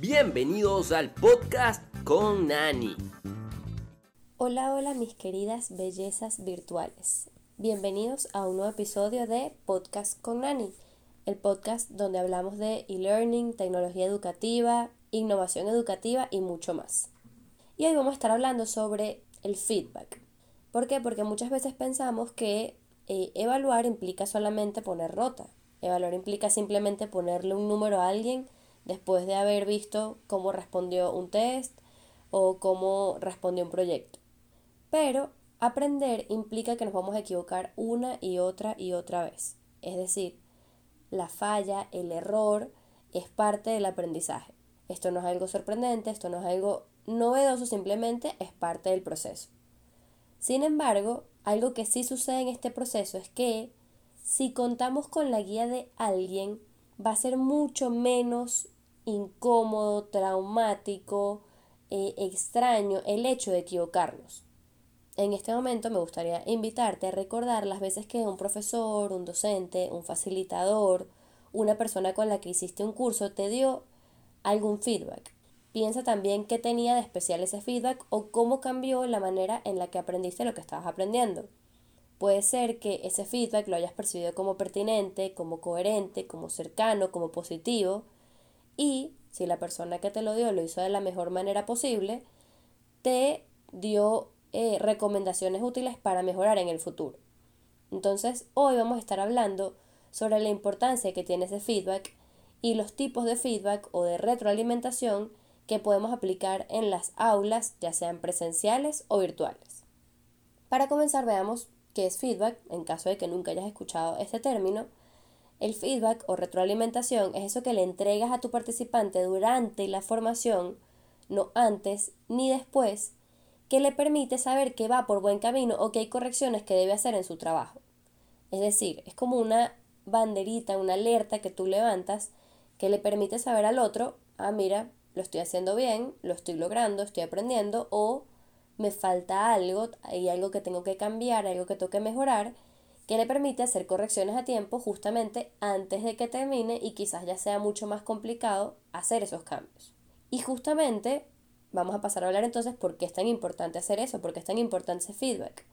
Bienvenidos al podcast con Nani. Hola, hola mis queridas bellezas virtuales. Bienvenidos a un nuevo episodio de Podcast con Nani, el podcast donde hablamos de e-learning, tecnología educativa, innovación educativa y mucho más. Y hoy vamos a estar hablando sobre el feedback. ¿Por qué? Porque muchas veces pensamos que eh, evaluar implica solamente poner rota. Evaluar implica simplemente ponerle un número a alguien después de haber visto cómo respondió un test o cómo respondió un proyecto. Pero aprender implica que nos vamos a equivocar una y otra y otra vez. Es decir, la falla, el error, es parte del aprendizaje. Esto no es algo sorprendente, esto no es algo novedoso, simplemente es parte del proceso. Sin embargo, algo que sí sucede en este proceso es que si contamos con la guía de alguien, va a ser mucho menos incómodo, traumático, eh, extraño el hecho de equivocarnos. En este momento me gustaría invitarte a recordar las veces que un profesor, un docente, un facilitador, una persona con la que hiciste un curso te dio algún feedback. Piensa también qué tenía de especial ese feedback o cómo cambió la manera en la que aprendiste lo que estabas aprendiendo. Puede ser que ese feedback lo hayas percibido como pertinente, como coherente, como cercano, como positivo, y si la persona que te lo dio lo hizo de la mejor manera posible, te dio eh, recomendaciones útiles para mejorar en el futuro. Entonces, hoy vamos a estar hablando sobre la importancia que tiene ese feedback y los tipos de feedback o de retroalimentación que podemos aplicar en las aulas, ya sean presenciales o virtuales. Para comenzar, veamos qué es feedback, en caso de que nunca hayas escuchado este término, el feedback o retroalimentación es eso que le entregas a tu participante durante la formación, no antes ni después, que le permite saber que va por buen camino o que hay correcciones que debe hacer en su trabajo. Es decir, es como una banderita, una alerta que tú levantas que le permite saber al otro, ah, mira, lo estoy haciendo bien, lo estoy logrando, estoy aprendiendo o me falta algo, hay algo que tengo que cambiar, algo que tengo que mejorar que le permite hacer correcciones a tiempo justamente antes de que termine y quizás ya sea mucho más complicado hacer esos cambios. Y justamente vamos a pasar a hablar entonces por qué es tan importante hacer eso, por qué es tan importante ese feedback.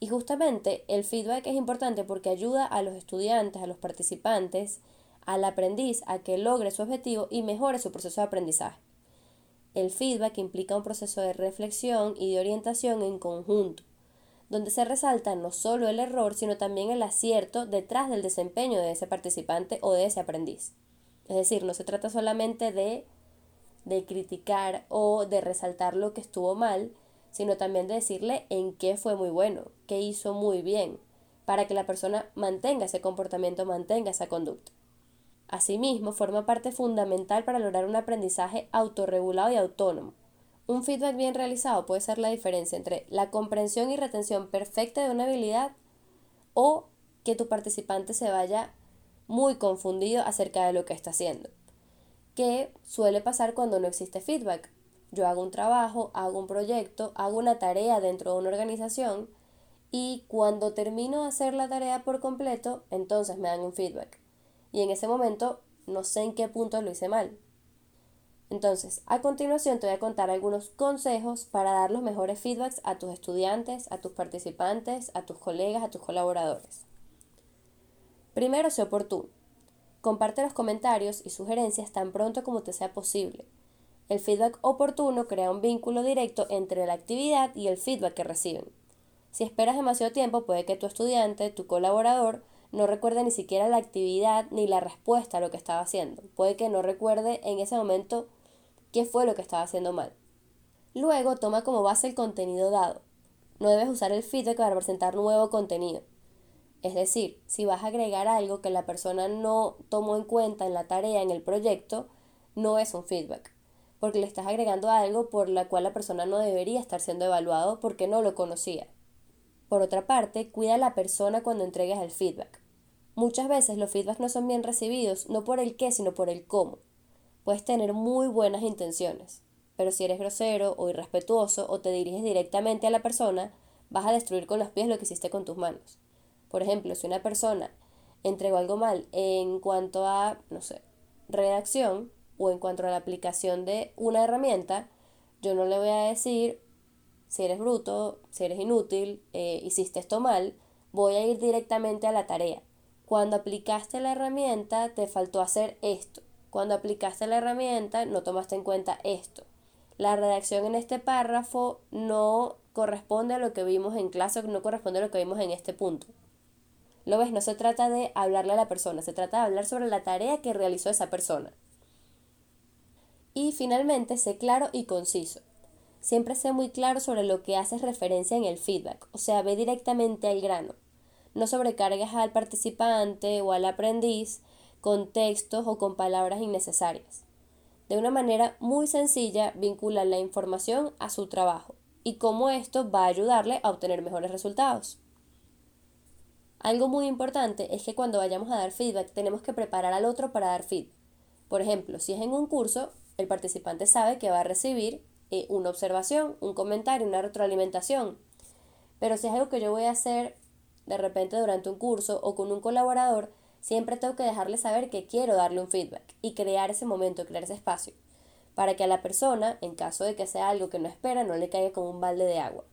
Y justamente el feedback es importante porque ayuda a los estudiantes, a los participantes, al aprendiz a que logre su objetivo y mejore su proceso de aprendizaje. El feedback implica un proceso de reflexión y de orientación en conjunto donde se resalta no solo el error, sino también el acierto detrás del desempeño de ese participante o de ese aprendiz. Es decir, no se trata solamente de, de criticar o de resaltar lo que estuvo mal, sino también de decirle en qué fue muy bueno, qué hizo muy bien, para que la persona mantenga ese comportamiento, mantenga esa conducta. Asimismo, forma parte fundamental para lograr un aprendizaje autorregulado y autónomo, un feedback bien realizado puede ser la diferencia entre la comprensión y retención perfecta de una habilidad o que tu participante se vaya muy confundido acerca de lo que está haciendo. Que suele pasar cuando no existe feedback. Yo hago un trabajo, hago un proyecto, hago una tarea dentro de una organización y cuando termino de hacer la tarea por completo, entonces me dan un feedback. Y en ese momento no sé en qué punto lo hice mal, entonces, a continuación te voy a contar algunos consejos para dar los mejores feedbacks a tus estudiantes, a tus participantes, a tus colegas, a tus colaboradores. Primero, sé oportuno. Comparte los comentarios y sugerencias tan pronto como te sea posible. El feedback oportuno crea un vínculo directo entre la actividad y el feedback que reciben. Si esperas demasiado tiempo, puede que tu estudiante, tu colaborador, no recuerde ni siquiera la actividad ni la respuesta a lo que estaba haciendo. Puede que no recuerde en ese momento qué fue lo que estaba haciendo mal. Luego toma como base el contenido dado. No debes usar el feedback para presentar nuevo contenido. Es decir, si vas a agregar algo que la persona no tomó en cuenta en la tarea, en el proyecto, no es un feedback, porque le estás agregando algo por la cual la persona no debería estar siendo evaluado porque no lo conocía. Por otra parte, cuida a la persona cuando entregues el feedback. Muchas veces los feedbacks no son bien recibidos, no por el qué, sino por el cómo. Puedes tener muy buenas intenciones, pero si eres grosero o irrespetuoso o te diriges directamente a la persona, vas a destruir con los pies lo que hiciste con tus manos. Por ejemplo, si una persona entregó algo mal en cuanto a, no sé, redacción, o en cuanto a la aplicación de una herramienta, yo no le voy a decir si eres bruto, si eres inútil, eh, hiciste esto mal, voy a ir directamente a la tarea. Cuando aplicaste la herramienta te faltó hacer esto. Cuando aplicaste la herramienta no tomaste en cuenta esto. La redacción en este párrafo no corresponde a lo que vimos en clase, no corresponde a lo que vimos en este punto. Lo ves, no se trata de hablarle a la persona, se trata de hablar sobre la tarea que realizó esa persona. Y finalmente, sé claro y conciso. Siempre sé muy claro sobre lo que haces referencia en el feedback, o sea, ve directamente al grano. No sobrecargues al participante o al aprendiz con textos o con palabras innecesarias. De una manera muy sencilla, vincula la información a su trabajo y cómo esto va a ayudarle a obtener mejores resultados. Algo muy importante es que cuando vayamos a dar feedback tenemos que preparar al otro para dar feedback. Por ejemplo, si es en un curso, el participante sabe que va a recibir eh, una observación, un comentario, una retroalimentación. Pero si es algo que yo voy a hacer de repente durante un curso o con un colaborador, siempre tengo que dejarle saber que quiero darle un feedback y crear ese momento, crear ese espacio, para que a la persona, en caso de que sea algo que no espera, no le caiga como un balde de agua.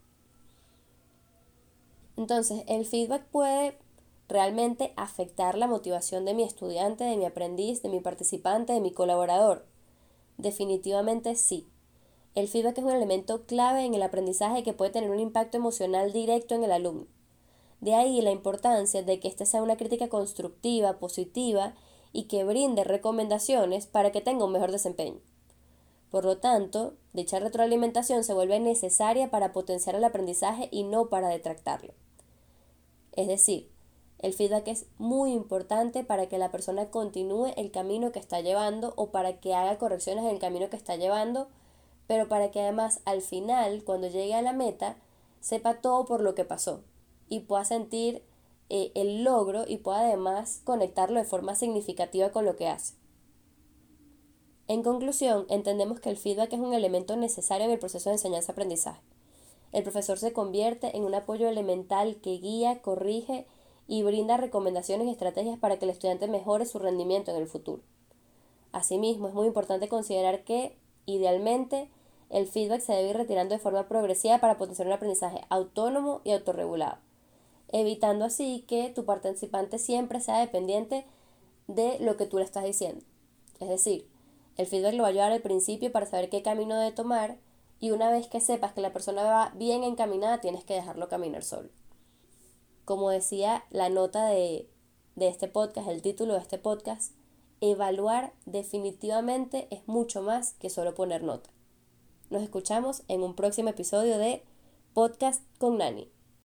Entonces, el feedback puede realmente afectar la motivación de mi estudiante, de mi aprendiz, de mi participante, de mi colaborador. Definitivamente sí. El feedback es un elemento clave en el aprendizaje que puede tener un impacto emocional directo en el alumno. De ahí la importancia de que ésta sea una crítica constructiva, positiva y que brinde recomendaciones para que tenga un mejor desempeño. Por lo tanto, dicha retroalimentación se vuelve necesaria para potenciar el aprendizaje y no para detractarlo. Es decir, el feedback es muy importante para que la persona continúe el camino que está llevando o para que haga correcciones en el camino que está llevando, pero para que además al final, cuando llegue a la meta, sepa todo por lo que pasó y pueda sentir eh, el logro y pueda además conectarlo de forma significativa con lo que hace. En conclusión, entendemos que el feedback es un elemento necesario en el proceso de enseñanza-aprendizaje. El profesor se convierte en un apoyo elemental que guía, corrige y brinda recomendaciones y estrategias para que el estudiante mejore su rendimiento en el futuro. Asimismo, es muy importante considerar que, idealmente, el feedback se debe ir retirando de forma progresiva para potenciar un aprendizaje autónomo y autorregulado, evitando así que tu participante siempre sea dependiente de lo que tú le estás diciendo. Es decir, el feedback lo va a ayudar al principio para saber qué camino debe tomar y una vez que sepas que la persona va bien encaminada, tienes que dejarlo caminar solo. Como decía la nota de, de este podcast, el título de este podcast, evaluar definitivamente es mucho más que solo poner nota. Nos escuchamos en un próximo episodio de Podcast con Nani.